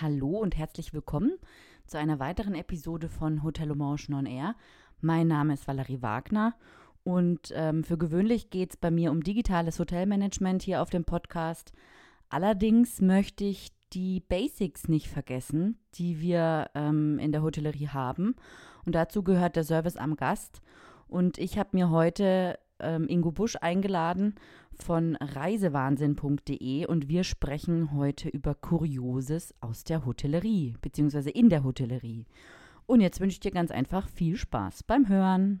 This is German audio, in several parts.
Hallo und herzlich willkommen zu einer weiteren Episode von Hotel Omange Non Air. Mein Name ist Valerie Wagner und ähm, für gewöhnlich geht es bei mir um digitales Hotelmanagement hier auf dem Podcast. Allerdings möchte ich die Basics nicht vergessen, die wir ähm, in der Hotellerie haben. Und dazu gehört der Service am Gast. Und ich habe mir heute ähm, Ingo Busch eingeladen von reisewahnsinn.de und wir sprechen heute über Kurioses aus der Hotellerie, beziehungsweise in der Hotellerie. Und jetzt wünsche ich dir ganz einfach viel Spaß beim Hören.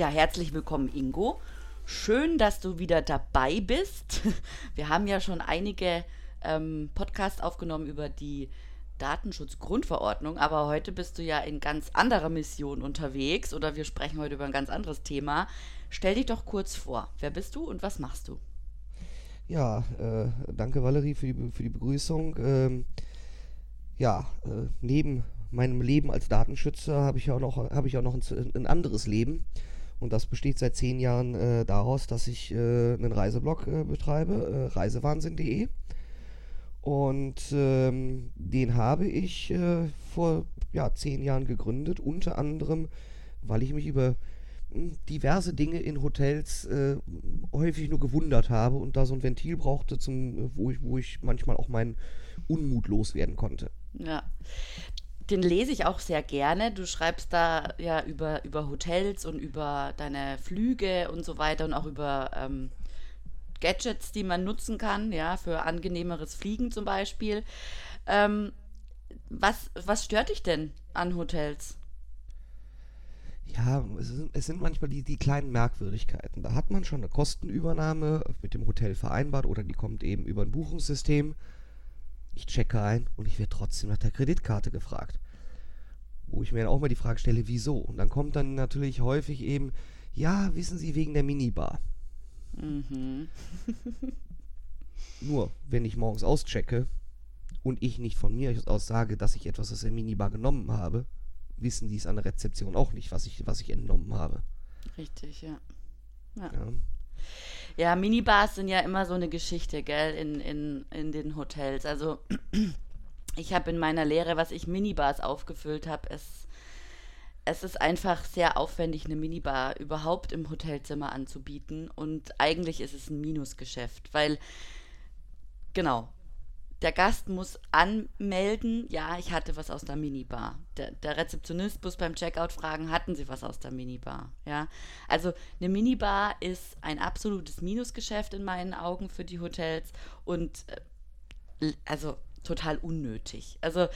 Ja, herzlich willkommen, Ingo. Schön, dass du wieder dabei bist. Wir haben ja schon einige ähm, Podcasts aufgenommen über die Datenschutzgrundverordnung, aber heute bist du ja in ganz anderer Mission unterwegs oder wir sprechen heute über ein ganz anderes Thema. Stell dich doch kurz vor. Wer bist du und was machst du? Ja, äh, danke Valerie für die, für die Begrüßung. Ähm, ja, äh, neben meinem Leben als Datenschützer habe ich auch noch, ich auch noch ein, ein anderes Leben. Und das besteht seit zehn Jahren äh, daraus, dass ich äh, einen Reiseblog äh, betreibe, äh, reisewahnsinn.de. Und ähm, den habe ich äh, vor ja, zehn Jahren gegründet, unter anderem, weil ich mich über hm, diverse Dinge in Hotels äh, häufig nur gewundert habe und da so ein Ventil brauchte, zum, wo, ich, wo ich manchmal auch meinen Unmut loswerden konnte. Ja, den lese ich auch sehr gerne. Du schreibst da ja über, über Hotels und über deine Flüge und so weiter und auch über ähm, Gadgets, die man nutzen kann, ja, für angenehmeres Fliegen zum Beispiel. Ähm, was, was stört dich denn an Hotels? Ja, es sind, es sind manchmal die, die kleinen Merkwürdigkeiten. Da hat man schon eine Kostenübernahme mit dem Hotel vereinbart oder die kommt eben über ein Buchungssystem. Ich checke ein und ich werde trotzdem nach der Kreditkarte gefragt. Wo ich mir dann auch mal die Frage stelle, wieso? Und dann kommt dann natürlich häufig eben, ja, wissen Sie, wegen der Minibar. Mhm. Nur, wenn ich morgens auschecke und ich nicht von mir aus sage, dass ich etwas aus der Minibar genommen habe, wissen die es an der Rezeption auch nicht, was ich, was ich entnommen habe. Richtig, ja. ja. ja. Ja, Minibars sind ja immer so eine Geschichte, gell, in, in, in den Hotels. Also ich habe in meiner Lehre, was ich Minibars aufgefüllt habe, es, es ist einfach sehr aufwendig, eine Minibar überhaupt im Hotelzimmer anzubieten. Und eigentlich ist es ein Minusgeschäft, weil, genau, der Gast muss anmelden, ja, ich hatte was aus der Minibar. Der, der, Rezeptionist muss beim Checkout fragen, hatten Sie was aus der Minibar? Ja, also eine Minibar ist ein absolutes Minusgeschäft in meinen Augen für die Hotels und äh, also total unnötig. Also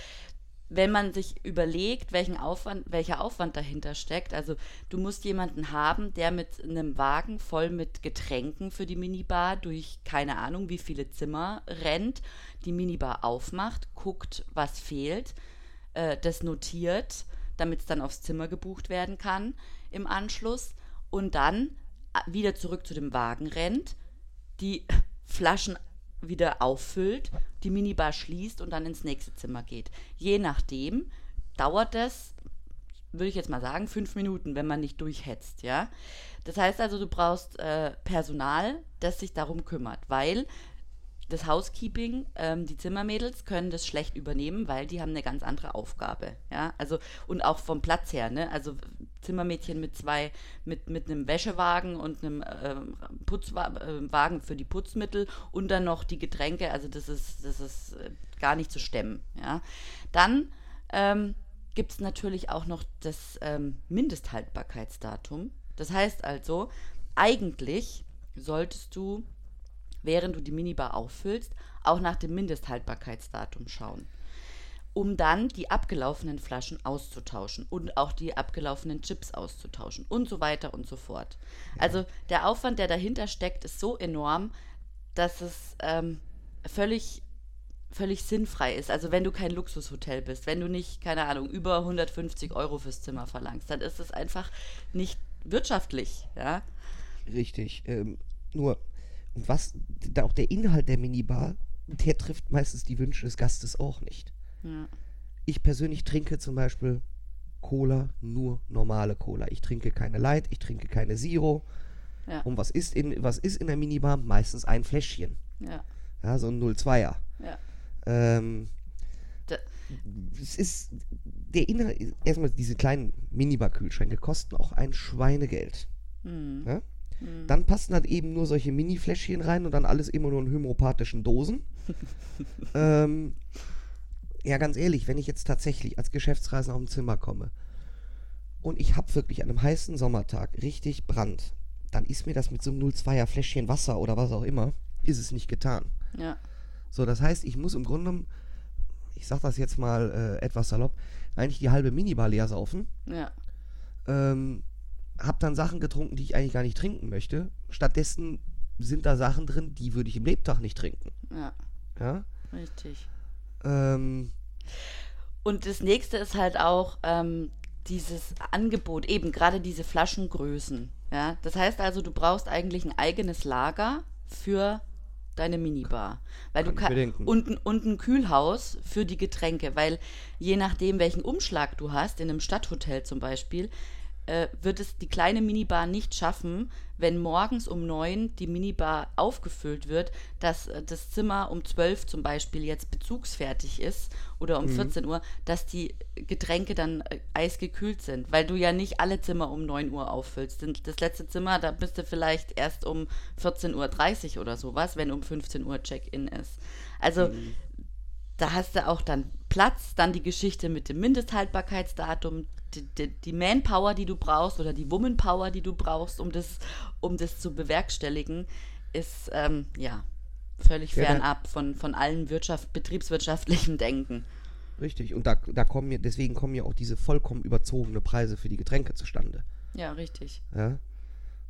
wenn man sich überlegt, welchen Aufwand, welcher Aufwand dahinter steckt, also du musst jemanden haben, der mit einem Wagen voll mit Getränken für die Minibar durch keine Ahnung wie viele Zimmer rennt, die Minibar aufmacht, guckt, was fehlt, äh, das notiert, damit es dann aufs Zimmer gebucht werden kann im Anschluss und dann äh, wieder zurück zu dem Wagen rennt, die Flaschen wieder auffüllt, die Minibar schließt und dann ins nächste Zimmer geht. Je nachdem dauert das, würde ich jetzt mal sagen, fünf Minuten, wenn man nicht durchhetzt, ja. Das heißt also, du brauchst äh, Personal, das sich darum kümmert, weil das Housekeeping, ähm, die Zimmermädels können das schlecht übernehmen, weil die haben eine ganz andere Aufgabe. Ja, also und auch vom Platz her, ne? Also Zimmermädchen mit zwei, mit, mit einem Wäschewagen und einem äh, Putzwagen äh, für die Putzmittel und dann noch die Getränke, also das ist, das ist äh, gar nicht zu stemmen. Ja. Dann ähm, gibt es natürlich auch noch das ähm, Mindesthaltbarkeitsdatum. Das heißt also, eigentlich solltest du während du die Minibar auffüllst, auch nach dem Mindesthaltbarkeitsdatum schauen. um dann die abgelaufenen Flaschen auszutauschen und auch die abgelaufenen Chips auszutauschen und so weiter und so fort. Also der Aufwand, der dahinter steckt, ist so enorm, dass es ähm, völlig völlig sinnfrei ist. Also wenn du kein Luxushotel bist, wenn du nicht, keine Ahnung, über 150 Euro fürs Zimmer verlangst, dann ist es einfach nicht wirtschaftlich, ja. Richtig. Ähm, nur, was, auch der Inhalt der Minibar, der trifft meistens die Wünsche des Gastes auch nicht. Ja. Ich persönlich trinke zum Beispiel Cola, nur normale Cola. Ich trinke keine Light, ich trinke keine Zero. Ja. Und was ist, in, was ist in der Minibar? Meistens ein Fläschchen. Ja. Ja, so ein 02er. Ja. Ähm, es ist der Inhalt, erstmal diese kleinen Minibar-Kühlschränke kosten auch ein Schweinegeld. Mhm. Ja? Mhm. Dann passen halt eben nur solche Mini-Fläschchen rein und dann alles immer nur in homöopathischen Dosen. ähm, ja, ganz ehrlich, wenn ich jetzt tatsächlich als Geschäftsreisender auf ein Zimmer komme und ich habe wirklich an einem heißen Sommertag richtig Brand, dann ist mir das mit so einem 02er Fläschchen Wasser oder was auch immer, ist es nicht getan. Ja. So, das heißt, ich muss im Grunde, ich sag das jetzt mal äh, etwas salopp, eigentlich die halbe Minibar leer saufen. Ja. Ähm, hab dann Sachen getrunken, die ich eigentlich gar nicht trinken möchte. Stattdessen sind da Sachen drin, die würde ich im Lebtag nicht trinken. Ja. Ja? Richtig. Ähm, und das nächste ist halt auch ähm, dieses Angebot, eben gerade diese Flaschengrößen. Ja? Das heißt also, du brauchst eigentlich ein eigenes Lager für deine Minibar. Weil kann du kann, und, und ein Kühlhaus für die Getränke, weil je nachdem, welchen Umschlag du hast, in einem Stadthotel zum Beispiel, äh, wird es die kleine Minibar nicht schaffen, wenn morgens um neun die Minibar aufgefüllt wird, dass äh, das Zimmer um zwölf zum Beispiel jetzt bezugsfertig ist oder um mhm. 14 Uhr, dass die Getränke dann äh, eisgekühlt sind, weil du ja nicht alle Zimmer um 9 Uhr auffüllst. Das letzte Zimmer, da bist du vielleicht erst um 14.30 Uhr oder sowas, wenn um 15 Uhr Check-in ist. Also mhm. Da hast du auch dann Platz, dann die Geschichte mit dem Mindesthaltbarkeitsdatum, die, die, die, Manpower, die du brauchst oder die Womanpower, die du brauchst, um das, um das zu bewerkstelligen, ist ähm, ja völlig ja, fernab von, von allen Wirtschaft, betriebswirtschaftlichen Denken. Richtig, und da, da kommen ja, deswegen kommen ja auch diese vollkommen überzogene Preise für die Getränke zustande. Ja, richtig. Ja.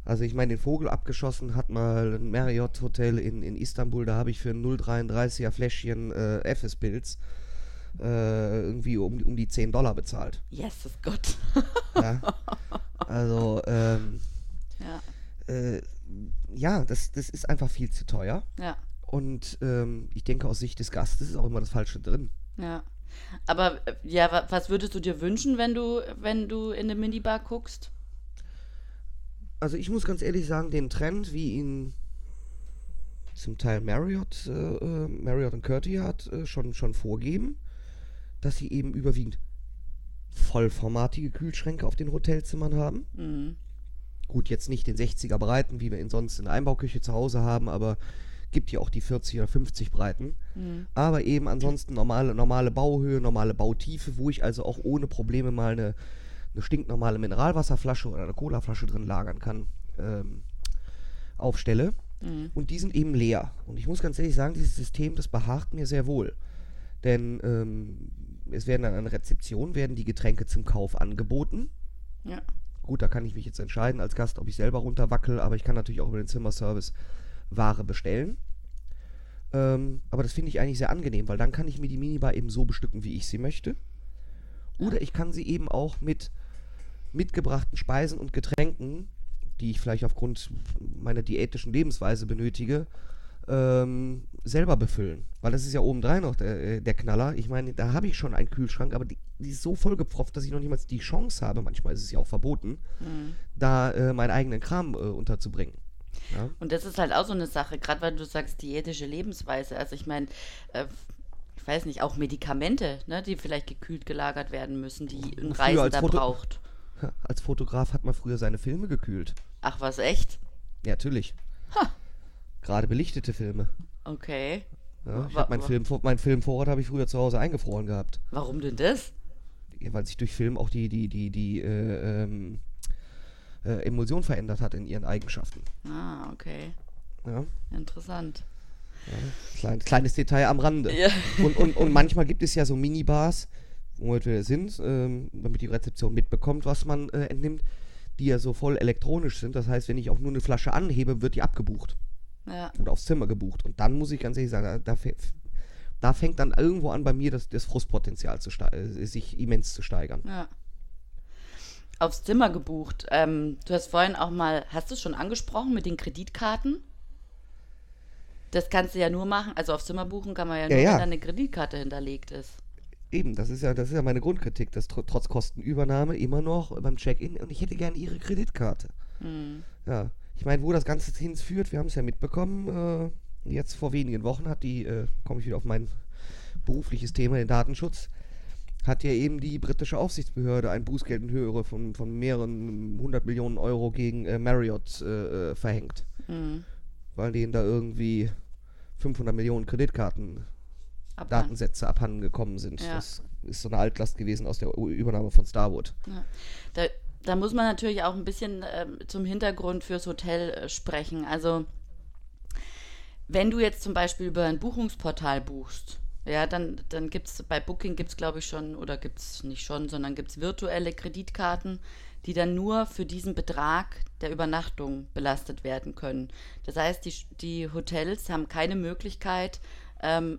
Also ich meine, den Vogel abgeschossen hat mal ein Marriott Hotel in, in Istanbul, da habe ich für ein 0,33er Fläschchen äh, FS-Pilz äh, irgendwie um, um die 10 Dollar bezahlt. Jesus Gott. ja. Also, ähm, ja, äh, ja das, das ist einfach viel zu teuer. Ja. Und ähm, ich denke, aus Sicht des Gastes ist auch immer das Falsche drin. Ja. Aber äh, ja, was würdest du dir wünschen, wenn du, wenn du in eine Minibar guckst? Also ich muss ganz ehrlich sagen, den Trend, wie ihn zum Teil Marriott, äh, äh Marriott und Curti hat, äh, schon, schon vorgeben, dass sie eben überwiegend vollformatige Kühlschränke auf den Hotelzimmern haben. Mhm. Gut, jetzt nicht den 60er Breiten, wie wir ihn sonst in der Einbauküche zu Hause haben, aber gibt ja auch die 40 oder 50 Breiten. Mhm. Aber eben ansonsten normale, normale Bauhöhe, normale Bautiefe, wo ich also auch ohne Probleme mal eine, eine stinknormale Mineralwasserflasche oder eine Colaflasche drin lagern kann, ähm, aufstelle. Mhm. Und die sind eben leer. Und ich muss ganz ehrlich sagen, dieses System, das behagt mir sehr wohl. Denn ähm, es werden dann an Rezeption werden die Getränke zum Kauf angeboten. Ja. Gut, da kann ich mich jetzt entscheiden als Gast, ob ich selber runterwackel, aber ich kann natürlich auch über den Zimmerservice Ware bestellen. Ähm, aber das finde ich eigentlich sehr angenehm, weil dann kann ich mir die Minibar eben so bestücken, wie ich sie möchte. Oder ich kann sie eben auch mit mitgebrachten Speisen und Getränken, die ich vielleicht aufgrund meiner diätischen Lebensweise benötige, ähm, selber befüllen. Weil das ist ja obendrein noch der, äh, der Knaller. Ich meine, da habe ich schon einen Kühlschrank, aber die, die, ist so vollgepfropft, dass ich noch niemals die Chance habe, manchmal ist es ja auch verboten, mhm. da äh, meinen eigenen Kram äh, unterzubringen. Ja? Und das ist halt auch so eine Sache, gerade weil du sagst, diätische Lebensweise. Also ich meine, äh, ich weiß nicht, auch Medikamente, ne, die vielleicht gekühlt gelagert werden müssen, die ein Reisender braucht. Als Fotograf hat man früher seine Filme gekühlt. Ach, was, echt? Ja, natürlich. Ha. Gerade belichtete Filme. Okay. Ja, ich mein Film, mein Filmvorrat habe ich früher zu Hause eingefroren gehabt. Warum denn das? Ja, weil sich durch Film auch die, die, die, die äh, ähm, äh, Emulsion verändert hat in ihren Eigenschaften. Ah, okay. Ja. Interessant. Ja, klein, kleines Detail am Rande. Ja. Und, und, und manchmal gibt es ja so Minibars, wo wir sind, ähm, damit die Rezeption mitbekommt, was man äh, entnimmt, die ja so voll elektronisch sind. Das heißt, wenn ich auch nur eine Flasche anhebe, wird die abgebucht. Ja. Oder aufs Zimmer gebucht. Und dann muss ich ganz ehrlich sagen, da, da fängt dann irgendwo an bei mir das, das Frustpotenzial zu äh, sich immens zu steigern. Ja. Aufs Zimmer gebucht. Ähm, du hast vorhin auch mal, hast du es schon angesprochen mit den Kreditkarten? Das kannst du ja nur machen, also aufs Zimmer buchen kann man ja nur, ja, ja. wenn da eine Kreditkarte hinterlegt ist. Eben, das ist ja, das ist ja meine Grundkritik, dass tr trotz Kostenübernahme immer noch beim Check-in und ich hätte gerne ihre Kreditkarte. Hm. Ja, ich meine, wo das Ganze hinführt, wir haben es ja mitbekommen, äh, jetzt vor wenigen Wochen hat die, äh, komme ich wieder auf mein berufliches Thema, den Datenschutz, hat ja eben die britische Aufsichtsbehörde ein Bußgeld in Höhe von, von mehreren hundert Millionen Euro gegen äh, Marriott äh, äh, verhängt. Mhm. Weil denen da irgendwie 500 Millionen Kreditkarten Abhand. Datensätze abhanden gekommen sind. Ja. Das ist so eine Altlast gewesen aus der Übernahme von Starwood. Ja. Da, da, muss man natürlich auch ein bisschen äh, zum Hintergrund fürs Hotel äh, sprechen. Also wenn du jetzt zum Beispiel über ein Buchungsportal buchst, ja, dann, dann gibt es bei Booking gibt es, glaube ich, schon, oder gibt es nicht schon, sondern gibt es virtuelle Kreditkarten, die dann nur für diesen Betrag der Übernachtung belastet werden können. Das heißt, die, die Hotels haben keine Möglichkeit, ähm,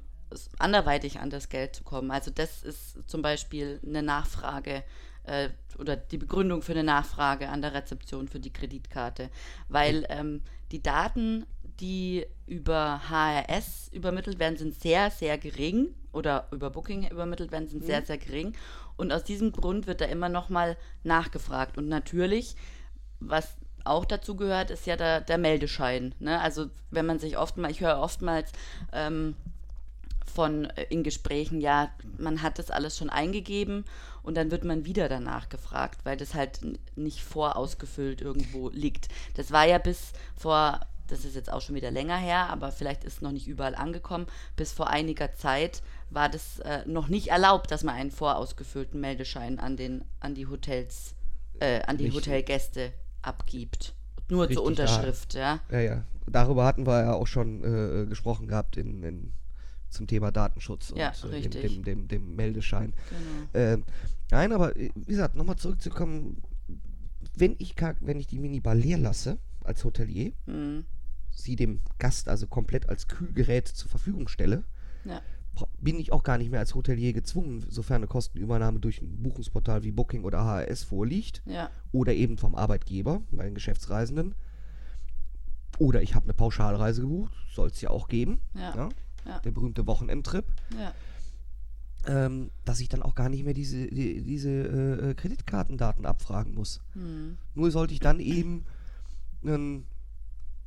anderweitig an das Geld zu kommen. Also das ist zum Beispiel eine Nachfrage äh, oder die Begründung für eine Nachfrage an der Rezeption für die Kreditkarte, weil ähm, die Daten, die über HRS übermittelt werden, sind sehr, sehr gering oder über Booking übermittelt werden, sind mhm. sehr, sehr gering. Und aus diesem Grund wird da immer noch mal nachgefragt. Und natürlich, was auch dazu gehört, ist ja der, der Meldeschein. Ne? Also wenn man sich oftmals, ich höre oftmals ähm, von äh, in Gesprächen, ja, man hat das alles schon eingegeben und dann wird man wieder danach gefragt, weil das halt nicht vorausgefüllt irgendwo liegt. Das war ja bis vor, das ist jetzt auch schon wieder länger her, aber vielleicht ist noch nicht überall angekommen, bis vor einiger Zeit war das äh, noch nicht erlaubt, dass man einen vorausgefüllten Meldeschein an den an die Hotels äh, an die Richtig. Hotelgäste abgibt. Nur Richtig, zur Unterschrift, ja. Ja, ja. Darüber hatten wir ja auch schon äh, gesprochen gehabt in, in zum Thema Datenschutz ja, und äh, dem, dem, dem, dem, Meldeschein. Genau. Ähm, nein, aber äh, wie gesagt, nochmal zurückzukommen, wenn ich, wenn ich die Minibar leer lasse als Hotelier, mhm. sie dem Gast also komplett als Kühlgerät zur Verfügung stelle, ja. bin ich auch gar nicht mehr als Hotelier gezwungen, sofern eine Kostenübernahme durch ein Buchungsportal wie Booking oder HRS vorliegt ja. oder eben vom Arbeitgeber bei den Geschäftsreisenden. Oder ich habe eine Pauschalreise gebucht, soll es ja auch geben. Ja ja. der berühmte Wochenendtrip. Ja. Ähm, dass ich dann auch gar nicht mehr diese, die, diese äh, Kreditkartendaten abfragen muss. Mhm. Nur sollte ich dann eben ein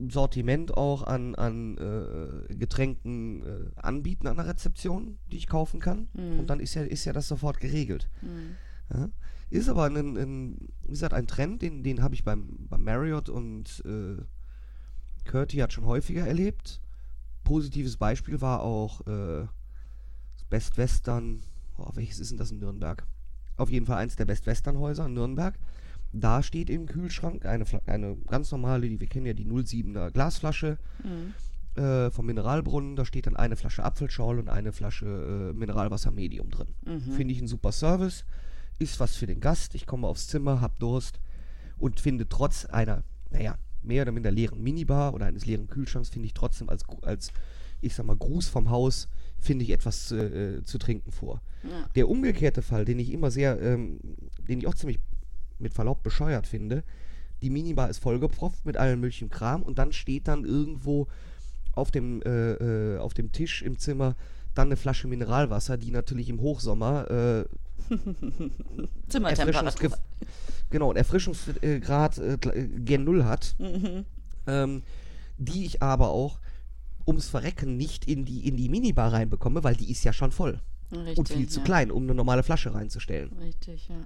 Sortiment auch an, an äh, Getränken äh, anbieten an der Rezeption, die ich kaufen kann. Mhm. Und dann ist ja, ist ja das sofort geregelt. Mhm. Ja? Ist aber ein, ein, wie gesagt, ein Trend, den, den habe ich beim, beim Marriott und äh, Curti hat schon häufiger erlebt positives Beispiel war auch äh, Best Western. Oh, welches ist denn das in Nürnberg? Auf jeden Fall eins der Best Western Häuser in Nürnberg. Da steht im Kühlschrank eine, eine ganz normale, die wir kennen ja die 07er Glasflasche mhm. äh, vom Mineralbrunnen. Da steht dann eine Flasche Apfelschorle und eine Flasche äh, Mineralwasser Medium drin. Mhm. Finde ich ein super Service. Ist was für den Gast. Ich komme aufs Zimmer, hab Durst und finde trotz einer, naja, mehr oder minder leeren Minibar oder eines leeren Kühlschranks finde ich trotzdem als, als, ich sag mal, Gruß vom Haus, finde ich etwas äh, zu trinken vor. Ja. Der umgekehrte Fall, den ich immer sehr, ähm, den ich auch ziemlich mit Verlaub bescheuert finde, die Minibar ist vollgepropft mit allem möglichen Kram und dann steht dann irgendwo auf dem, äh, äh, auf dem Tisch im Zimmer dann eine Flasche Mineralwasser, die natürlich im Hochsommer äh, Zimmertemperatur. Genau, Erfrischungsgrad äh, äh, gen Null hat, mhm. ähm, die ich aber auch ums Verrecken nicht in die, in die Minibar reinbekomme, weil die ist ja schon voll. Richtig, und viel ja. zu klein, um eine normale Flasche reinzustellen. Richtig, ja.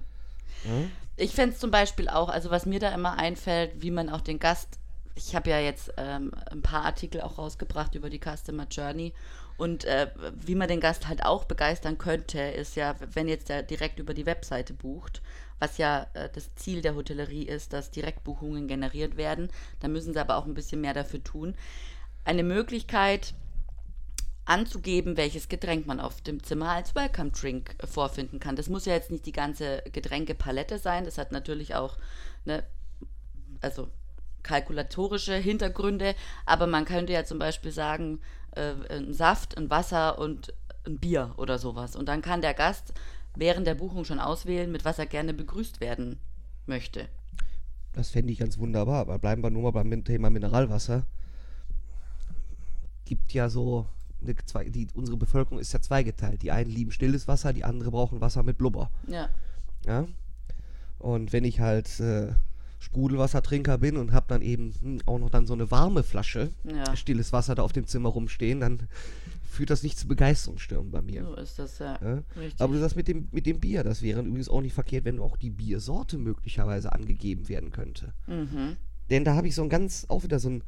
ja? Ich fände es zum Beispiel auch, also was mir da immer einfällt, wie man auch den Gast, ich habe ja jetzt ähm, ein paar Artikel auch rausgebracht über die Customer Journey und äh, wie man den Gast halt auch begeistern könnte, ist ja, wenn jetzt der direkt über die Webseite bucht, was ja äh, das Ziel der Hotellerie ist, dass Direktbuchungen generiert werden. Da müssen sie aber auch ein bisschen mehr dafür tun. Eine Möglichkeit, anzugeben, welches Getränk man auf dem Zimmer als Welcome Drink vorfinden kann. Das muss ja jetzt nicht die ganze Getränkepalette sein. Das hat natürlich auch eine, also kalkulatorische Hintergründe, aber man könnte ja zum Beispiel sagen, äh, ein Saft, ein Wasser und ein Bier oder sowas. Und dann kann der Gast während der Buchung schon auswählen, mit was er gerne begrüßt werden möchte. Das fände ich ganz wunderbar, aber bleiben wir nur mal beim Thema Mineralwasser. Gibt ja so, eine, zwei, die, unsere Bevölkerung ist ja zweigeteilt. Die einen lieben stilles Wasser, die anderen brauchen Wasser mit Blubber. Ja. Ja. Und wenn ich halt äh, Sprudelwassertrinker bin und habe dann eben hm, auch noch dann so eine warme Flasche Ja. stilles Wasser da auf dem Zimmer rumstehen, dann führt das nicht zu Begeisterungsstürmen bei mir. So ist das ja. Ja? Aber du sagst mit dem, mit dem Bier, das wäre übrigens auch nicht verkehrt, wenn auch die Biersorte möglicherweise angegeben werden könnte. Mhm. Denn da habe ich so ein ganz, auch wieder so ein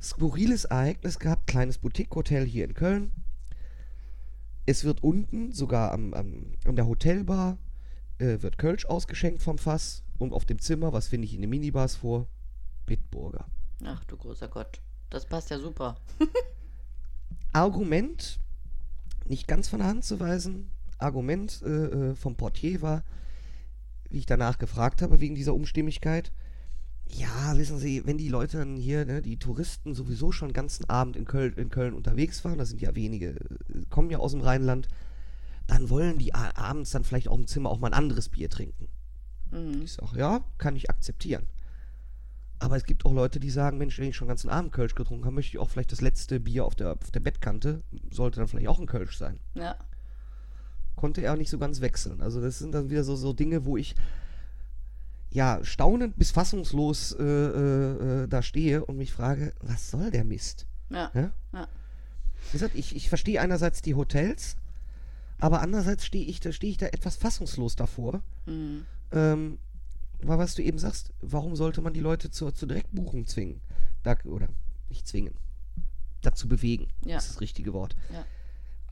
skurriles Ereignis gehabt, kleines Boutique-Hotel hier in Köln. Es wird unten, sogar am, am, an der Hotelbar, äh, wird Kölsch ausgeschenkt vom Fass. Und auf dem Zimmer, was finde ich in den Minibars vor? Bitburger. Ach du großer Gott. Das passt ja super. Argument, nicht ganz von der Hand zu weisen, Argument äh, äh, vom Portier war, wie ich danach gefragt habe, wegen dieser Umstimmigkeit, ja, wissen Sie, wenn die Leute dann hier, ne, die Touristen sowieso schon den ganzen Abend in Köln, in Köln unterwegs waren, da sind ja wenige, äh, kommen ja aus dem Rheinland, dann wollen die abends dann vielleicht auch im Zimmer auch mal ein anderes Bier trinken. Mhm. Ich sage, ja, kann ich akzeptieren. Aber es gibt auch Leute, die sagen, Mensch, wenn ich schon den ganzen Abend Kölsch getrunken habe, möchte ich auch vielleicht das letzte Bier auf der, auf der Bettkante, sollte dann vielleicht auch ein Kölsch sein. Ja. Konnte er auch nicht so ganz wechseln. Also das sind dann wieder so, so Dinge, wo ich ja staunend bis fassungslos äh, äh, äh, da stehe und mich frage, was soll der Mist? Ja. Ja? Ja. Wie gesagt, ich, ich verstehe einerseits die Hotels, aber andererseits stehe ich, da stehe ich da etwas fassungslos davor. Mhm. Ähm, weil was du eben sagst, warum sollte man die Leute zur, zur Direktbuchung zwingen? Da, oder nicht zwingen, dazu bewegen, Ja. ist das richtige Wort. Ja.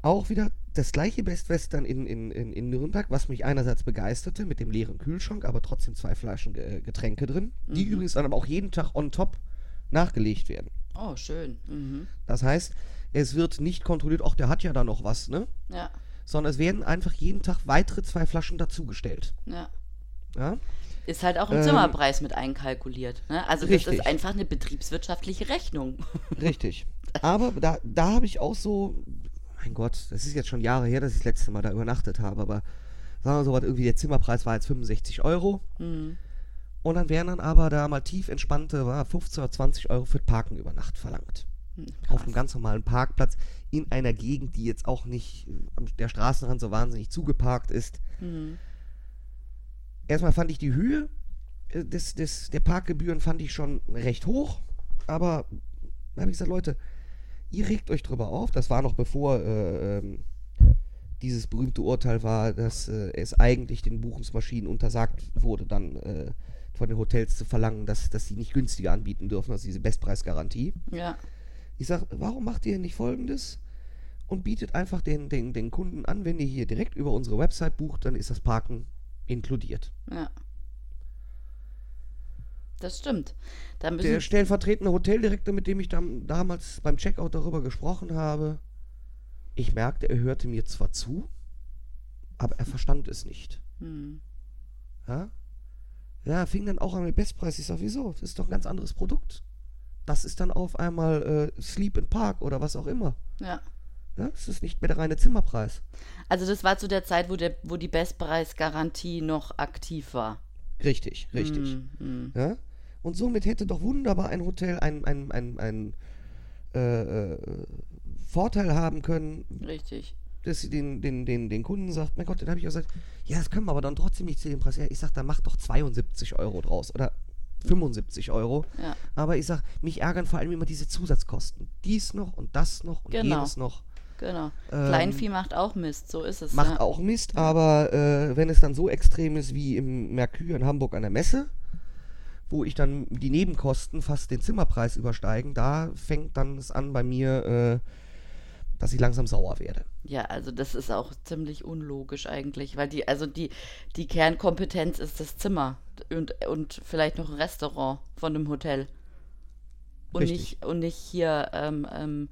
Auch wieder das gleiche Best Western in, in, in, in Nürnberg, was mich einerseits begeisterte, mit dem leeren Kühlschrank, aber trotzdem zwei Flaschen äh, Getränke drin, die Mhm. übrigens dann aber auch jeden Tag on top nachgelegt werden. Oh, schön. Mhm. Das heißt, es wird nicht kontrolliert, ach, der hat ja da noch was, ne? Ja. Sondern es werden einfach jeden Tag weitere zwei Flaschen dazugestellt. Ja. Ja? Ist halt auch im Ähm, Zimmerpreis mit einkalkuliert. Ne? Also das richtig. ist einfach eine betriebswirtschaftliche Rechnung. Richtig. Aber da, da habe ich auch so, mein Gott, das ist jetzt schon Jahre her, dass ich das letzte Mal da übernachtet habe, aber sagen wir so was, irgendwie der Zimmerpreis war jetzt 65 Euro. Mhm. Und dann wären dann aber da mal tief entspannte, war 15 oder 20 Euro für das Parken über Nacht verlangt. Hm, Auf krass. einem ganz normalen Parkplatz in einer Gegend, die jetzt auch nicht am der Straßenrand so wahnsinnig zugeparkt ist. Mhm. Erstmal fand ich die Höhe äh, des, des, der Parkgebühren fand ich schon recht hoch, aber da habe ich gesagt, Leute, ihr regt euch drüber auf. Das war noch bevor äh, ähm, dieses berühmte Urteil war, dass äh, es eigentlich den Buchungsmaschinen untersagt wurde, dann äh, von den Hotels zu verlangen, dass, dass sie nicht günstiger anbieten dürfen, also diese Bestpreisgarantie. Ja. Ich sage, warum macht ihr nicht folgendes? Und bietet einfach den, den, den Kunden an, wenn ihr hier direkt über unsere Website bucht, dann ist das Parken inkludiert. Ja. Das stimmt. Da Der stellvertretende Hoteldirektor, mit dem ich dam damals beim Checkout darüber gesprochen habe, ich merkte, er hörte mir zwar zu, aber er verstand es nicht. hm. Ja, ja fing dann auch an mit Bestpreis. Ich sag, wieso? Das ist doch ein ganz anderes Produkt. Das ist dann auf einmal äh, Sleep in Park oder was auch immer. Ja. Ja, das ist nicht mehr der reine Zimmerpreis. Also das war zu der Zeit, wo, der, wo die Bestpreisgarantie noch aktiv war. Richtig, richtig. Hm, hm. Ja? Und somit hätte doch wunderbar ein Hotel einen ein, ein, ein, äh, äh, Vorteil haben können, Richtig. dass sie den, den, den, den Kunden sagt, mein Gott, dann habe ich auch gesagt, ja, das können wir aber dann trotzdem nicht zu dem Preis. Ja, ich sage, dann mach doch 72 Euro draus oder 75 Euro. Ja. Aber ich sage, mich ärgern vor allem immer diese Zusatzkosten. Dies noch und das noch und Genau. jenes noch. Genau. Ähm, Kleinvieh macht auch Mist, so ist es. Macht ja. auch Mist, aber äh, wenn es dann so extrem ist wie im Merkur in Hamburg an der Messe, wo ich dann die Nebenkosten fast den Zimmerpreis übersteigen, da fängt dann es an bei mir, äh, dass ich langsam sauer werde. Ja, also das ist auch ziemlich unlogisch eigentlich, weil die, also die, die Kernkompetenz ist das Zimmer und, und vielleicht noch ein Restaurant von einem Hotel. Und Richtig. nicht, und nicht hier, ähm, ähm,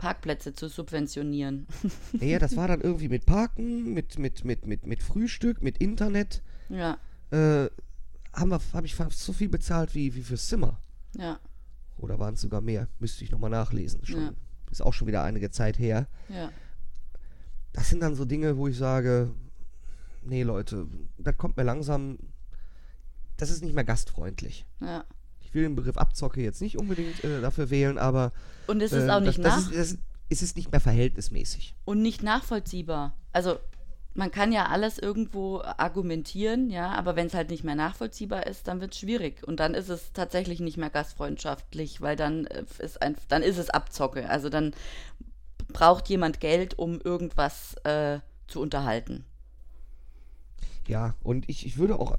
Parkplätze zu subventionieren. Ja, das war dann irgendwie mit Parken, mit, mit, mit, mit, mit Frühstück, mit Internet. Ja, Äh, haben wir, habe ich fast so viel bezahlt wie, wie fürs Zimmer. ja, Oder waren es sogar mehr? Müsste ich nochmal nachlesen. Schon, Ja. Ist auch schon wieder einige Zeit her. ja. Das sind dann so Dinge, wo ich sage, nee Leute, das kommt mir langsam, das ist nicht mehr gastfreundlich. ja. Ich will den Begriff Abzocke jetzt nicht unbedingt äh, dafür wählen, aber Und es äh, ist auch nicht das, das, nach ist, das es ist nicht mehr verhältnismäßig. und nicht nachvollziehbar. Also man kann ja alles irgendwo argumentieren, ja, aber wenn es halt nicht mehr nachvollziehbar ist, dann wird es schwierig. Und dann ist es tatsächlich nicht mehr gastfreundschaftlich, weil dann äh, ist ein, dann ist es Abzocke. Also dann braucht jemand Geld, um irgendwas äh, zu unterhalten. Ja, und ich, ich würde auch,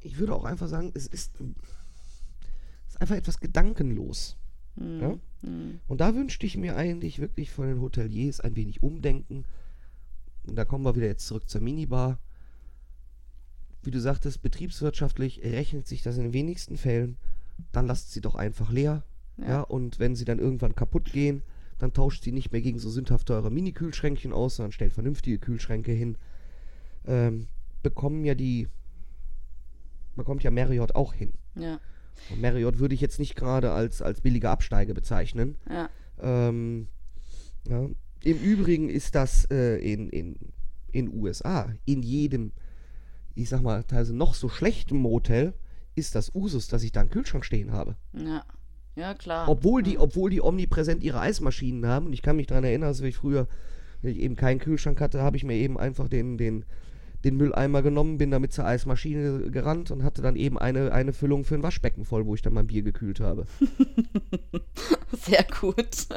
ich würde auch einfach sagen, es ist, ist einfach etwas gedankenlos. Ja? Und da wünschte ich mir eigentlich wirklich von den Hoteliers ein wenig Umdenken. Und da kommen wir wieder jetzt zurück zur Minibar. Wie du sagtest, betriebswirtschaftlich rechnet sich das in den wenigsten Fällen. Dann lasst sie doch einfach leer. Ja. Ja. und wenn sie dann irgendwann kaputt gehen, dann tauscht sie nicht mehr gegen so sündhaft teure Mini-Kühlschränkchen aus, sondern stellt vernünftige Kühlschränke hin. Ähm, bekommen ja die, bekommt ja Marriott auch hin. Ja, Und Marriott würde ich jetzt nicht gerade als, als billige Absteige bezeichnen. ja, Ähm, ja. Im Übrigen ist das äh, in, in, in USA, in jedem, ich sag mal, teilweise noch so schlechten Motel, ist das Usus, dass ich da einen Kühlschrank stehen habe. ja. Ja, klar. Obwohl die, obwohl die omnipräsent ihre Eismaschinen haben. Und ich kann mich daran erinnern, dass ich früher, wenn ich eben keinen Kühlschrank hatte, habe ich mir eben einfach den, den, den Mülleimer genommen, bin damit zur Eismaschine gerannt und hatte dann eben eine, eine Füllung für ein Waschbecken voll, wo ich dann mein Bier gekühlt habe. Sehr gut.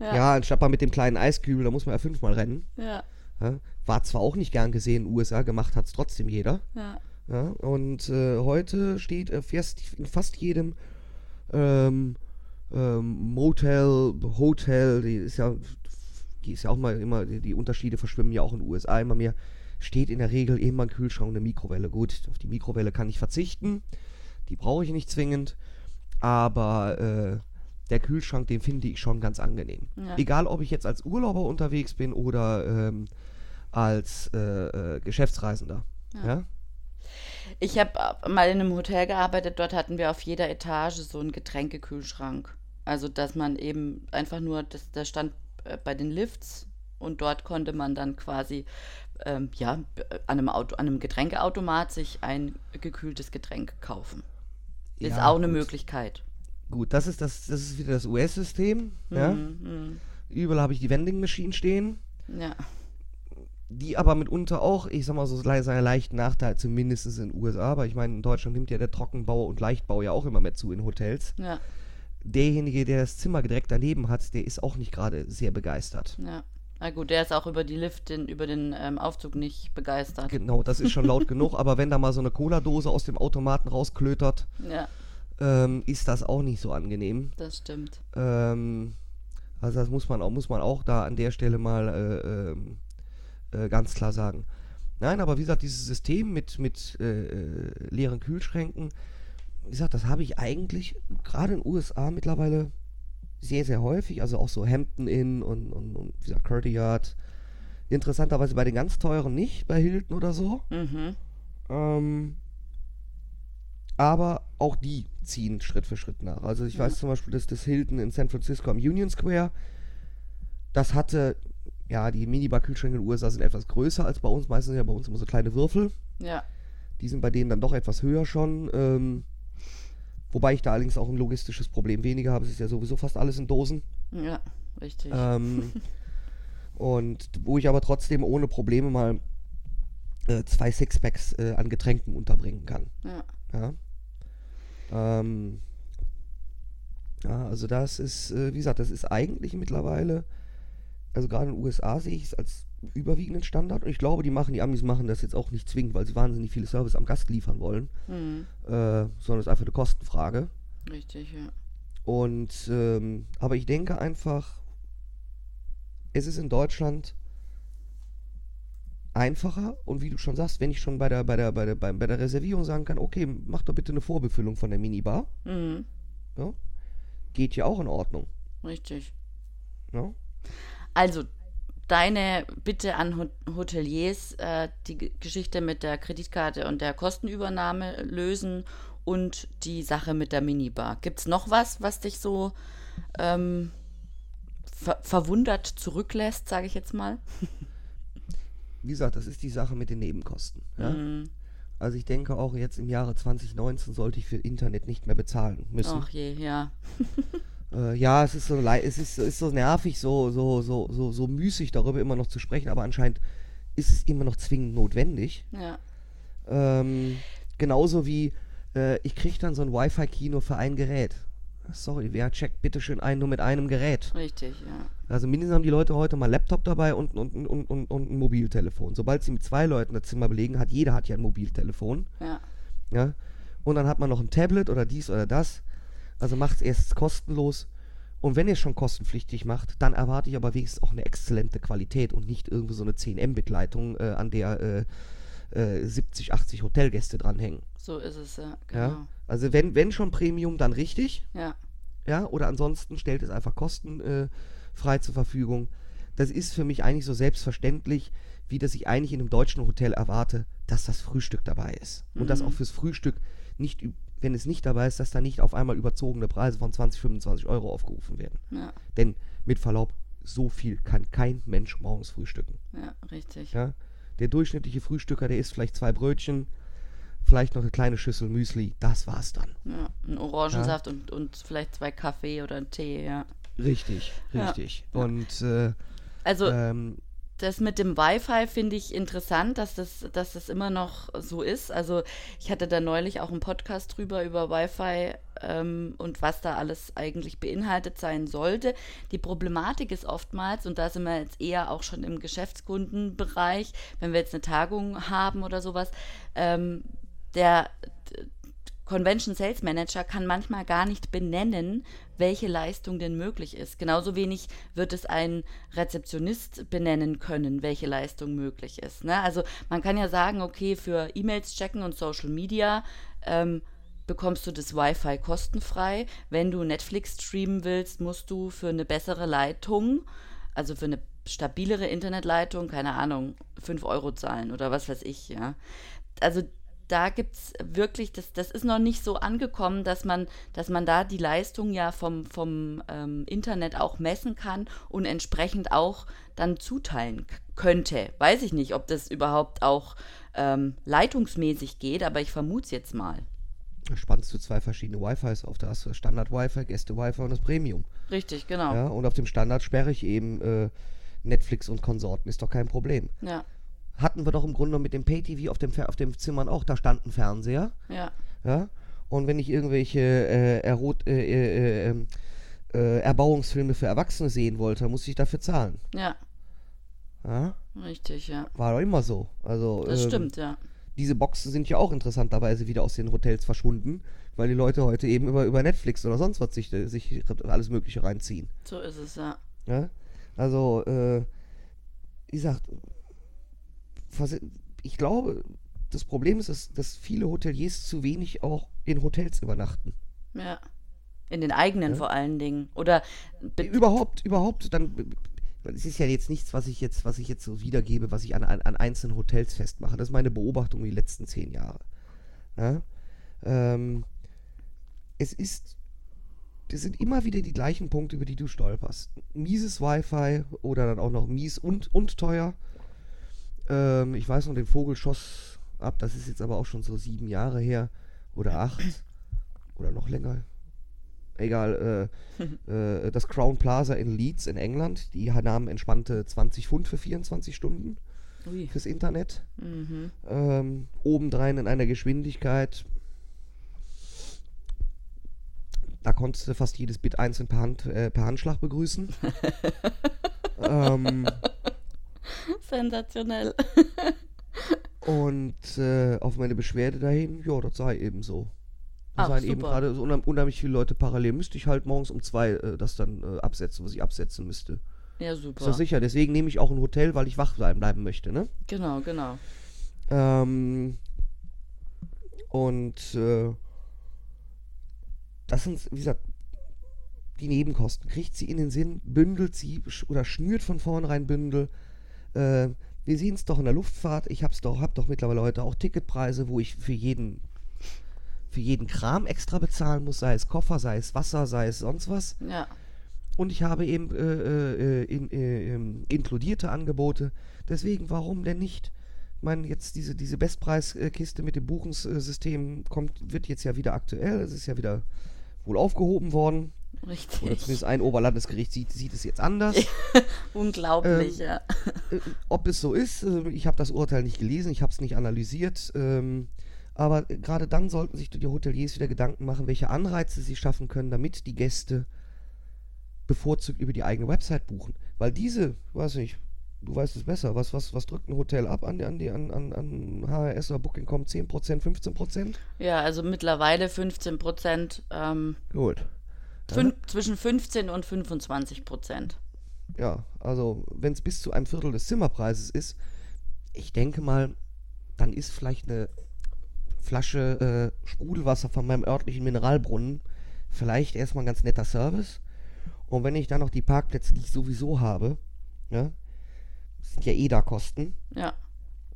Ja, anstatt mal mit dem kleinen Eiskübel, da muss man ja fünfmal rennen. ja, Ja, war zwar auch nicht gern gesehen in den USA, gemacht hat es trotzdem jeder. ja, Ja, und äh, heute steht äh, fast, in fast jedem ähm, ähm, Motel, Hotel, die ist ja, ist ja auch mal immer, die, Unterschiede verschwimmen ja auch in den USA immer mehr, steht in der Regel immer ein Kühlschrank und eine Mikrowelle. Gut, auf die Mikrowelle kann ich verzichten, die brauche ich nicht zwingend, aber äh, der Kühlschrank, den finde ich schon ganz angenehm. Ja. Egal, ob ich jetzt als Urlauber unterwegs bin oder ähm, als äh, äh, Geschäftsreisender. Ja. ja? Ich habe mal in einem Hotel gearbeitet, dort hatten wir auf jeder Etage so einen Getränkekühlschrank. Also, dass man eben einfach nur, das, der stand äh, bei den Lifts und dort konnte man dann quasi, ähm, ja, an einem, Auto, an einem Getränkeautomat sich ein gekühltes Getränk kaufen. Ist Ja, auch eine gut. Möglichkeit. Gut, das ist das, das ist wieder das US-System. Ja? Mhm, Überall habe ich die Vending Machine stehen, mhm. Ja, die aber mitunter auch, ich sag mal so, le- seine leichten Nachteil, zumindest in den USA, aber ich meine, in Deutschland nimmt ja der Trockenbau und Leichtbau ja auch immer mehr zu in Hotels. ja, Derjenige, der das Zimmer direkt daneben hat, der ist auch nicht gerade sehr begeistert. ja. Na gut, der ist auch über die Lift, den, über den ähm, Aufzug nicht begeistert. Genau, das ist schon laut genug, aber wenn da mal so eine Cola-Dose aus dem Automaten rausklötert, Ja, ähm, ist das auch nicht so angenehm. das stimmt. Ähm, also das muss man auch, muss man auch da an der Stelle mal äh, ähm, äh, ganz klar sagen. Nein, aber wie gesagt, dieses System mit, mit äh, äh, leeren Kühlschränken, wie gesagt, das habe ich eigentlich gerade in den USA mittlerweile sehr, sehr häufig. Also auch so Hampton Inn und, und, und wie gesagt, Courtyard. Interessanterweise bei den ganz teuren nicht, bei Hilton oder so. Mhm. Ähm, aber auch die ziehen Schritt für Schritt nach. Also ich weiß zum Beispiel, dass das Hilton in San Francisco am Union Square, das hatte, ja, die Minibar-Kühlschränke in den USA sind etwas größer als bei uns. Meistens sind ja bei uns immer so kleine Würfel. Ja, Die sind bei denen dann doch etwas höher schon. Ähm, wobei ich da allerdings auch ein logistisches Problem weniger habe. Es ist ja sowieso fast alles in Dosen. ja, richtig. Ähm, und wo ich aber trotzdem ohne Probleme mal äh, zwei Sixpacks äh, an Getränken unterbringen kann. Ja, Ja. Ähm, ja, also das ist, äh, wie gesagt, das ist eigentlich mittlerweile, also gerade in den USA sehe ich es als überwiegenden Standard und ich glaube, die machen, die Amis machen das jetzt auch nicht zwingend, weil sie wahnsinnig viele Service am Gast liefern wollen, mhm. äh, sondern es ist einfach eine Kostenfrage. richtig, ja. Und, ähm, aber ich denke einfach, es ist in Deutschland einfacher und wie du schon sagst, wenn ich schon bei der, bei der, bei der, bei, der Reservierung sagen kann, okay, mach doch bitte eine Vorbefüllung von der Minibar, Mhm. ja, geht ja auch in Ordnung. Richtig. Ja? Also, deine Bitte an Hoteliers, äh, die Geschichte mit der Kreditkarte und der Kostenübernahme lösen und die Sache mit der Minibar. Gibt es noch was, was dich so ähm, ver verwundert zurücklässt, sage ich jetzt mal? Wie gesagt, das ist die Sache mit den Nebenkosten. Ja? Mhm. Also ich denke auch jetzt im Jahre 2019 sollte ich für Internet nicht mehr bezahlen müssen. Ach je, ja. äh, ja, es ist so es ist, ist so nervig, so, so, so, so, so müßig darüber immer noch zu sprechen, aber anscheinend ist es immer noch zwingend notwendig. Ja. Ähm, genauso wie äh, ich kriege dann so ein Wi-Fi-Kino für ein Gerät. Sorry, wer checkt bitte schön ein nur mit einem Gerät? Richtig, ja. Also mindestens haben die Leute heute mal Laptop dabei und, und, und, und, und ein Mobiltelefon. Sobald sie mit zwei Leuten das Zimmer belegen, hat jeder hat ja ein Mobiltelefon. Ja. ja? Und dann hat man noch ein Tablet oder dies oder das. Also macht es erst kostenlos. Und wenn ihr es schon kostenpflichtig macht, dann erwarte ich aber wenigstens auch eine exzellente Qualität und nicht irgendwie so eine 10M-Begleitung, äh, an der äh, äh, 70, 80 Hotelgäste dranhängen. So ist es, ja. Genau. Ja? Also wenn, wenn schon Premium, dann richtig. Ja. Ja, oder ansonsten stellt es einfach kostenfrei zur Verfügung. Das ist für mich eigentlich so selbstverständlich, wie dass ich eigentlich in einem deutschen Hotel erwarte, dass das Frühstück dabei ist. Und mhm. dass auch fürs Frühstück nicht, wenn es nicht dabei ist, dass da nicht auf einmal überzogene Preise von 20, 25 Euro aufgerufen werden. Ja. Denn mit Verlaub, so viel kann kein Mensch morgens frühstücken. Ja, richtig. Ja? Der durchschnittliche Frühstücker, der isst vielleicht zwei Brötchen, vielleicht noch eine kleine Schüssel Müsli, das war's dann. Ja, ein Orangensaft ja. und, und vielleicht zwei Kaffee oder einen Tee, ja. Richtig, richtig. Und äh, also ähm, das mit dem Wi-Fi finde ich interessant, dass das, dass das immer noch so ist. Also ich hatte da neulich auch einen Podcast drüber über Wi-Fi ähm, und was da alles eigentlich beinhaltet sein sollte. Die Problematik ist oftmals, und da sind wir jetzt eher auch schon im Geschäftskundenbereich, wenn wir jetzt eine Tagung haben oder sowas, ähm, der Convention Sales Manager kann manchmal gar nicht benennen, welche Leistung denn möglich ist. Genauso wenig wird es ein Rezeptionist benennen können, welche Leistung möglich ist. Ne? Also man kann ja sagen, okay, für E-Mails checken und Social Media ähm, bekommst du das Wi-Fi kostenfrei. Wenn du Netflix streamen willst, musst du für eine bessere Leitung, also für eine stabilere Internetleitung, keine Ahnung, 5 Euro zahlen oder was weiß ich, ja. Also da gibt es wirklich, das, das ist noch nicht so angekommen, dass man, dass man da die Leistung ja vom, vom ähm, Internet auch messen kann und entsprechend auch dann zuteilen könnte. Weiß ich nicht, ob das überhaupt auch ähm, leitungsmäßig geht, aber ich vermute es jetzt mal. Da spannst du zwei verschiedene Wi-Fis auf. Da hast du das Standard-Wi-Fi, Gäste-Wi-Fi und das Premium. Richtig, genau. Ja, und auf dem Standard sperre ich eben äh, Netflix und Konsorten. Ist doch kein Problem. Ja hatten wir doch im Grunde mit dem Pay-TV auf dem, auf dem Zimmern auch, da stand ein Fernseher. Ja. ja? Und wenn ich irgendwelche äh, Erot, äh, äh, ähm, äh, Erbauungsfilme für Erwachsene sehen wollte, musste ich dafür zahlen. Ja. Ja? Richtig, ja. War doch immer so. Also, das ähm, stimmt, ja. Diese Boxen sind ja auch interessanterweise wieder aus den Hotels verschwunden, weil die Leute heute eben über, über Netflix oder sonst was sich, sich alles Mögliche reinziehen. So ist es, ja. ja? Also, äh, wie gesagt, ich glaube, das Problem ist, dass, dass viele Hoteliers zu wenig auch in Hotels übernachten. Ja. In den eigenen ja. vor allen Dingen. Oder überhaupt, überhaupt, dann es ist ja jetzt nichts, was ich jetzt, was ich jetzt so wiedergebe, was ich an, an, an einzelnen Hotels festmache. Das ist meine Beobachtung die letzten zehn Jahre. Ja? Ähm, es ist, es sind immer wieder die gleichen Punkte, über die du stolperst. Mieses Wi-Fi oder dann auch noch mies und, und teuer. Ähm, ich weiß noch, den Vogel schoss ab. Das ist jetzt aber auch schon so sieben Jahre her. Oder acht. oder noch länger. Egal. Äh, äh, das Crown Plaza in Leeds in England. Die nahmen entspannte 20 Pfund für 24 Stunden. Ui. Fürs Internet. Mhm. Ähm, obendrein in einer Geschwindigkeit. Da konntest du fast jedes Bit einzeln per, Hand, äh, per Handschlag begrüßen. ähm, Sensationell. Und äh, auf meine Beschwerde dahin, ja, das sei eben so. Da seien eben gerade so unheimlich viele Leute parallel. Müsste ich halt morgens um zwei äh, das dann äh, absetzen, was ich absetzen müsste. Ja, super. Ist das sicher. Deswegen nehme ich auch ein Hotel, weil ich wach sein bleiben möchte, ne? Genau, genau. Ähm, und äh, das sind, wie gesagt, die Nebenkosten, kriegt sie in den Sinn, bündelt sie oder schnürt von vornherein Bündel. Äh, wir sehen es doch in der Luftfahrt. Ich hab's doch, hab doch mittlerweile heute auch Ticketpreise, wo ich für jeden, für jeden Kram extra bezahlen muss, sei es Koffer, sei es Wasser, sei es sonst was. Ja. Und ich habe eben äh, äh, in, äh, ähm, inkludierte Angebote. Deswegen, warum denn nicht? Ich meine, jetzt diese, diese Bestpreiskiste mit dem Buchungssystem kommt, wird jetzt ja wieder aktuell. Es ist ja wieder wohl aufgehoben worden. Richtig. Oder zumindest ein Oberlandesgericht sieht, sieht es jetzt anders. Unglaublich, ähm, ja. Äh, ob es so ist, äh, ich habe das Urteil nicht gelesen, ich habe es nicht analysiert. Ähm, aber gerade dann sollten sich die Hoteliers wieder Gedanken machen, welche Anreize sie schaffen können, damit die Gäste bevorzugt über die eigene Website buchen. Weil diese, weiß nicht, du weißt es besser, was, was, was drückt ein Hotel ab an, an, an, an, an HRS oder Booking.com? 10%, 15%? Ja, also mittlerweile 15%. Ähm, Gut. Fün. Zwischen 15 und 25 Prozent. Ja, also wenn es bis zu einem Viertel des Zimmerpreises ist, ich denke mal, dann ist vielleicht eine Flasche äh, Sprudelwasser von meinem örtlichen Mineralbrunnen vielleicht erstmal ein ganz netter Service. Und wenn ich dann noch die Parkplätze, die ich sowieso habe, ja, sind ja eh da Kosten. Ja.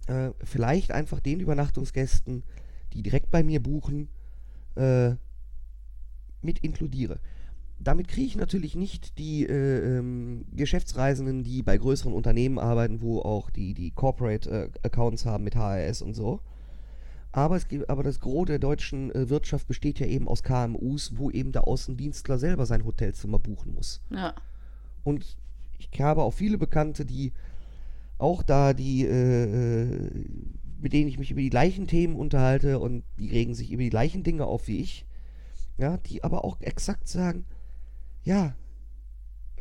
Äh, vielleicht einfach den Übernachtungsgästen, die direkt bei mir buchen, äh, mit inkludiere. Damit kriege ich natürlich nicht die äh, ähm, Geschäftsreisenden, die bei größeren Unternehmen arbeiten, wo auch die, die Corporate äh, Accounts haben mit HRS und so. Aber, es gibt, aber das Gros der deutschen äh, Wirtschaft besteht ja eben aus KMUs, wo eben der Außendienstler selber sein Hotelzimmer buchen muss. Ja. Und ich habe auch viele Bekannte, die auch da die, äh, äh, mit denen ich mich über die gleichen Themen unterhalte und die regen sich über die gleichen Dinge auf wie ich. Ja, die aber auch exakt sagen, ja,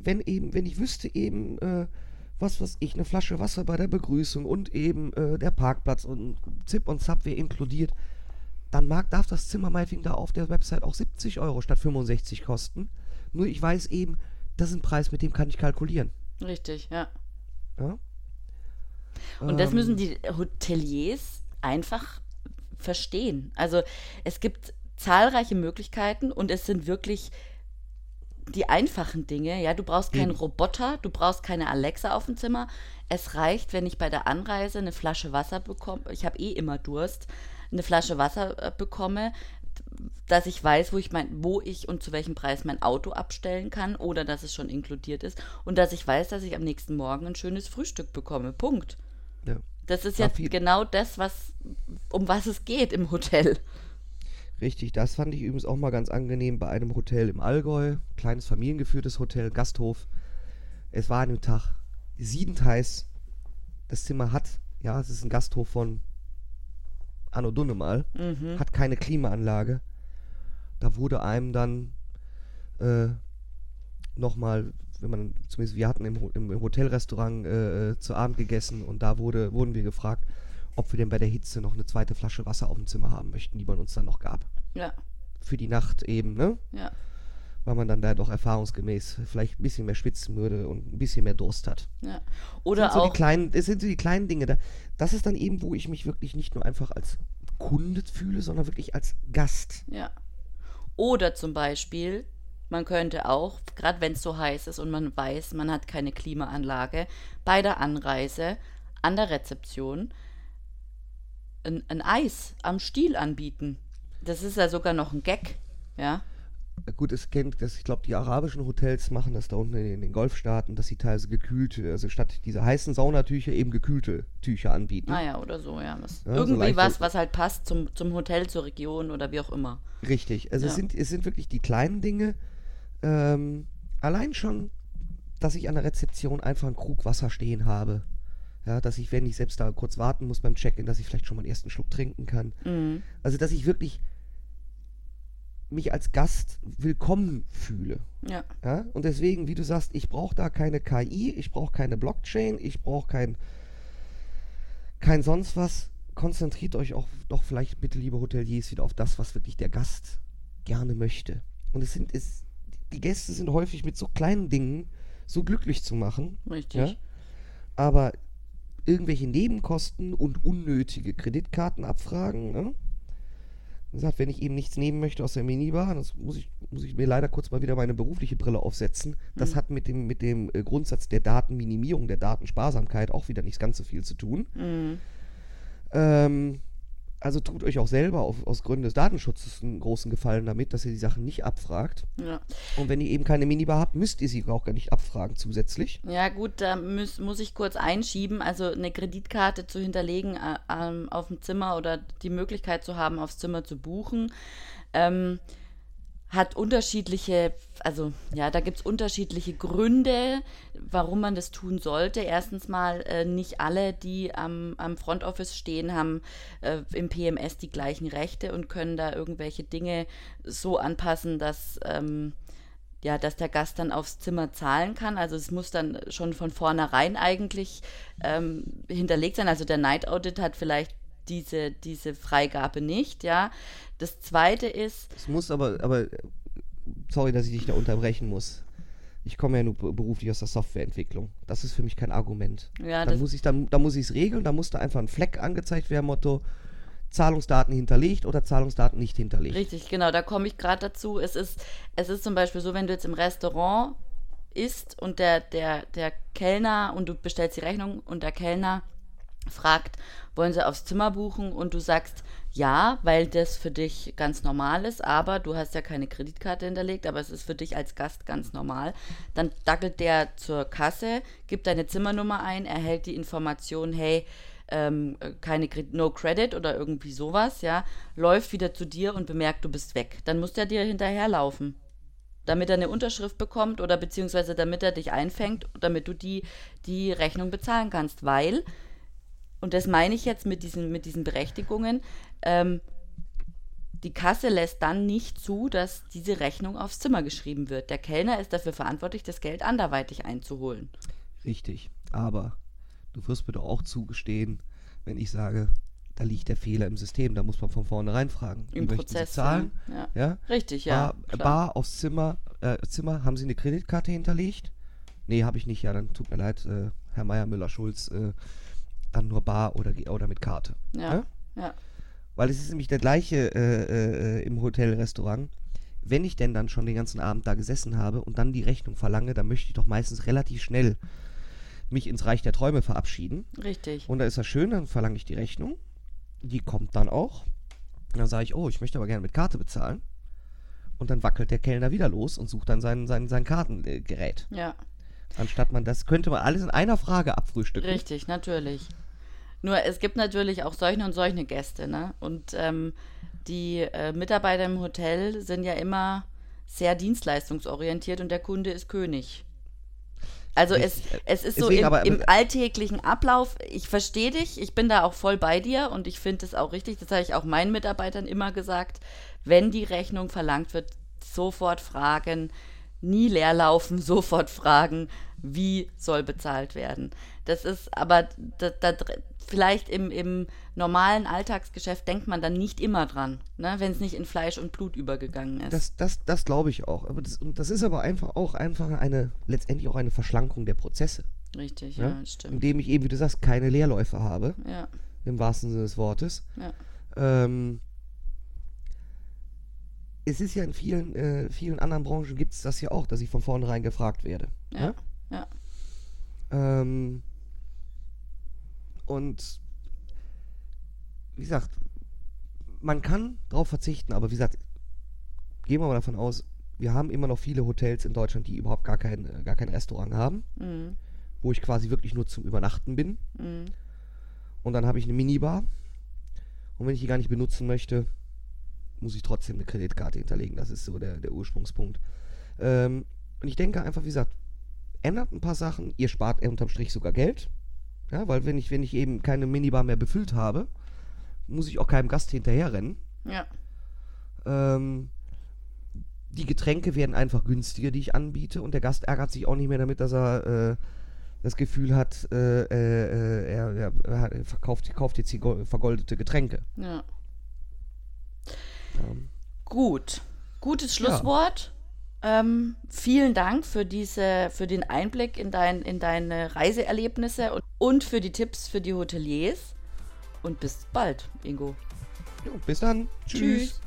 wenn eben, wenn ich wüsste eben, äh, was was ich, eine Flasche Wasser bei der Begrüßung und eben äh, der Parkplatz und Zip und Zap wäre inkludiert, dann mag, darf das Zimmer meinetwegen da auf der Website auch 70 Euro statt 65 kosten. Nur ich weiß eben, das ist ein Preis, mit dem kann ich kalkulieren. Richtig, ja. ja? Und ähm, das müssen die Hoteliers einfach verstehen. Also es gibt zahlreiche Möglichkeiten und es sind wirklich die einfachen Dinge, ja, du brauchst keinen mhm. Roboter, du brauchst keine Alexa auf dem Zimmer. Es reicht, wenn ich bei der Anreise eine Flasche Wasser bekomme, ich habe eh immer Durst, eine Flasche Wasser äh, bekomme, dass ich weiß, wo ich mein, wo ich und zu welchem Preis mein Auto abstellen kann oder dass es schon inkludiert ist und dass ich weiß, dass ich am nächsten Morgen ein schönes Frühstück bekomme. Punkt. Ja. Das ist ja genau das, was um was es geht im Hotel. Richtig, das fand ich übrigens auch mal ganz angenehm bei einem Hotel im Allgäu. Kleines familiengeführtes Hotel, Gasthof. Es war an dem Tag siedend heiß. Das Zimmer hat, ja, es ist ein Gasthof von Anno Dunnemal, mhm. hat keine Klimaanlage. Da wurde einem dann äh, nochmal, wenn man, zumindest wir hatten im, im Hotelrestaurant äh, äh, zu Abend gegessen und da wurde, wurden wir gefragt, ob wir denn bei der Hitze noch eine zweite Flasche Wasser auf dem Zimmer haben möchten, die man uns dann noch gab. Ja. Für die Nacht eben, ne? Ja. Weil man dann da doch erfahrungsgemäß vielleicht ein bisschen mehr schwitzen würde und ein bisschen mehr Durst hat. Ja. Oder das sind auch. So die kleinen, das sind so die kleinen Dinge. Da, das ist dann eben, wo ich mich wirklich nicht nur einfach als Kunde fühle, sondern wirklich als Gast. Ja. Oder zum Beispiel, man könnte auch, gerade wenn es so heiß ist und man weiß, man hat keine Klimaanlage, bei der Anreise an der Rezeption ein, ein Eis am Stiel anbieten. Das ist ja sogar noch ein Gag, ja. Gut, es kennt, das, ich glaube, die arabischen Hotels machen das da unten in den Golfstaaten, dass sie teilweise gekühlte, also statt dieser heißen Saunatücher eben gekühlte Tücher anbieten. Ah ja, oder so, ja. Was, ja irgendwie so was, was halt passt zum, zum Hotel, zur Region oder wie auch immer. Richtig, also ja. es, sind, es sind wirklich die kleinen Dinge. Ähm, allein schon, dass ich an der Rezeption einfach einen Krug Wasser stehen habe. Ja, dass ich, wenn ich selbst da kurz warten muss beim Check-in, dass ich vielleicht schon mal einen ersten Schluck trinken kann. Mhm. Also, dass ich wirklich mich als Gast willkommen fühle. Ja. ja? Und deswegen, wie du sagst, ich brauche da keine KI, ich brauche keine Blockchain, ich brauche kein, kein sonst was. Konzentriert euch auch doch vielleicht bitte, liebe Hoteliers, wieder auf das, was wirklich der Gast gerne möchte. Und es sind, es, die Gäste sind häufig mit so kleinen Dingen so glücklich zu machen. Richtig. Ja? Aber irgendwelche Nebenkosten und unnötige Kreditkartenabfragen, ne? sagt, wenn ich eben nichts nehmen möchte aus der Minibar, das muss ich, muss ich mir leider kurz mal wieder meine berufliche Brille aufsetzen. Das mhm. hat mit dem, mit dem äh, Grundsatz der Datenminimierung, der Datensparsamkeit auch wieder nicht ganz so viel zu tun. Mhm. Ähm, also tut euch auch selber auf, aus Gründen des Datenschutzes einen großen Gefallen damit, dass ihr die Sachen nicht abfragt. Ja. Und wenn ihr eben keine Minibar habt, müsst ihr sie auch gar nicht abfragen zusätzlich. Ja gut, da muss, muss ich kurz einschieben. Also eine Kreditkarte zu hinterlegen äh, auf dem Zimmer oder die Möglichkeit zu haben, aufs Zimmer zu buchen. Ähm, hat unterschiedliche, also ja, da gibt es unterschiedliche Gründe, warum man das tun sollte. Erstens mal, äh, nicht alle, die am, am Front Office stehen, haben äh, im PMS die gleichen Rechte und können da irgendwelche Dinge so anpassen, dass, ähm, ja, dass der Gast dann aufs Zimmer zahlen kann. Also es muss dann schon von vornherein eigentlich ähm, hinterlegt sein. Also der Night Audit hat vielleicht diese, diese Freigabe nicht, ja. Das zweite ist. Es muss aber, aber, sorry, dass ich dich da unterbrechen muss. Ich komme ja nur beruflich aus der Softwareentwicklung. Das ist für mich kein Argument. Ja, dann muss ich dann, muss ich es regeln, da muss da einfach ein Fleck angezeigt werden, Motto Zahlungsdaten hinterlegt oder Zahlungsdaten nicht hinterlegt. Richtig, genau, da komme ich gerade dazu. Es ist, es ist zum Beispiel so, wenn du jetzt im Restaurant isst und der, der, der Kellner und du bestellst die Rechnung und der Kellner fragt, wollen sie aufs Zimmer buchen und du sagst ja, weil das für dich ganz normal ist, aber du hast ja keine Kreditkarte hinterlegt, aber es ist für dich als Gast ganz normal. Dann dackelt der zur Kasse, gibt deine Zimmernummer ein, erhält die Information, hey, ähm, keine No Credit oder irgendwie sowas, ja, läuft wieder zu dir und bemerkt, du bist weg. Dann muss der dir hinterherlaufen damit er eine Unterschrift bekommt oder beziehungsweise damit er dich einfängt, damit du die, die Rechnung bezahlen kannst, weil und das meine ich jetzt mit diesen, mit diesen Berechtigungen, ähm, die Kasse lässt dann nicht zu, dass diese Rechnung aufs Zimmer geschrieben wird. Der Kellner ist dafür verantwortlich, das Geld anderweitig einzuholen. Richtig, aber du wirst mir doch auch zugestehen, wenn ich sage, da liegt der Fehler im System, da muss man von vornherein fragen. Im Wie Prozess. Sie zahlen? Ja. ja. Richtig, ja. Bar, Bar aufs Zimmer, äh, Zimmer, haben Sie eine Kreditkarte hinterlegt? Nee, habe ich nicht. Ja, dann tut mir leid, äh, Herr Meier Müller-Schulz. Äh, dann nur bar oder, oder mit Karte. Ja. ja? ja. Weil es ist nämlich der gleiche äh, äh, im Hotelrestaurant. Wenn ich denn dann schon den ganzen Abend da gesessen habe und dann die Rechnung verlange, dann möchte ich doch meistens relativ schnell mich ins Reich der Träume verabschieden. Richtig. Und da ist das schön, dann verlange ich die Rechnung. Die kommt dann auch. Und dann sage ich, oh, ich möchte aber gerne mit Karte bezahlen. Und dann wackelt der Kellner wieder los und sucht dann sein, sein, sein Kartengerät. Ja. Anstatt man das, könnte man alles in einer Frage abfrühstücken. Richtig, natürlich. Nur es gibt natürlich auch solche und solche Gäste, ne? Und ähm, die äh, Mitarbeiter im Hotel sind ja immer sehr dienstleistungsorientiert und der Kunde ist König. Also es, es ist so im, aber, im, alltäglichen Ablauf, ich verstehe dich, ich bin da auch voll bei dir und ich finde es auch richtig, das habe ich auch meinen Mitarbeitern immer gesagt, wenn die Rechnung verlangt wird, sofort fragen, nie leerlaufen, sofort fragen, wie soll bezahlt werden. Das ist aber, da, da, vielleicht im, im normalen Alltagsgeschäft denkt man dann nicht immer dran, ne, wenn es nicht in Fleisch und Blut übergegangen ist. Das, das, das glaube ich auch. Aber das, das ist aber einfach auch einfach eine, letztendlich auch eine Verschlankung der Prozesse. Richtig, ja, ja stimmt. Indem ich eben, wie du sagst, keine Leerläufe habe. Ja. Im wahrsten Sinne des Wortes. Ja. Ähm, es ist ja in vielen, äh, vielen anderen Branchen gibt es das ja auch, dass ich von vornherein gefragt werde. Ja. Ja. Ähm, und wie gesagt, man kann darauf verzichten, aber wie gesagt, gehen wir mal davon aus, wir haben immer noch viele Hotels in Deutschland, die überhaupt gar kein, äh, gar kein Restaurant haben, mhm. wo ich quasi wirklich nur zum Übernachten bin. Mhm. Und dann habe ich eine Minibar. Und wenn ich die gar nicht benutzen möchte, muss ich trotzdem eine Kreditkarte hinterlegen. Das ist so der, der Ursprungspunkt. Ähm, und ich denke einfach, wie gesagt, ändert ein paar Sachen. Ihr spart unterm Strich sogar Geld. Ja, weil wenn ich, wenn ich eben keine Minibar mehr befüllt habe, muss ich auch keinem Gast hinterherrennen. Ja. Ähm, die Getränke werden einfach günstiger, die ich anbiete, und der Gast ärgert sich auch nicht mehr damit, dass er äh, das Gefühl hat, äh, äh, er, er, er, verkauft, kauft jetzt vergoldete Getränke. Ja. Ähm. Gut. Gutes Schlusswort. Ja. Ähm, vielen Dank für, diese, für den Einblick in, dein, in deine Reiseerlebnisse und, und für die Tipps für die Hoteliers. Und bis bald, Ingo. Jo, bis dann. Tschüss. Tschüss.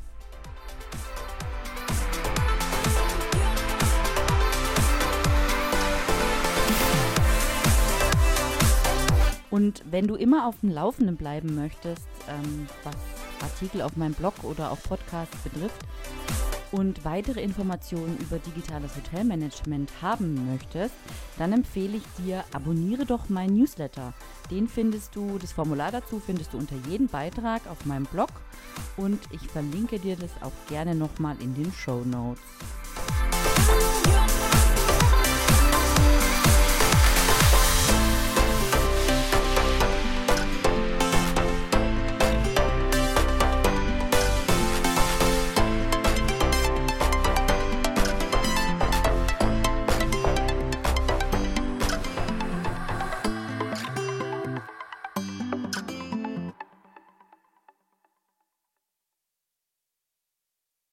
Und wenn du immer auf dem Laufenden bleiben möchtest, ähm, was Artikel auf meinem Blog oder auf Podcasts betrifft und weitere Informationen über digitales Hotelmanagement haben möchtest, dann empfehle ich dir, abonniere doch meinen Newsletter. Den findest du, das Formular dazu findest du unter jedem Beitrag auf meinem Blog und ich verlinke dir das auch gerne nochmal in den Show Notes.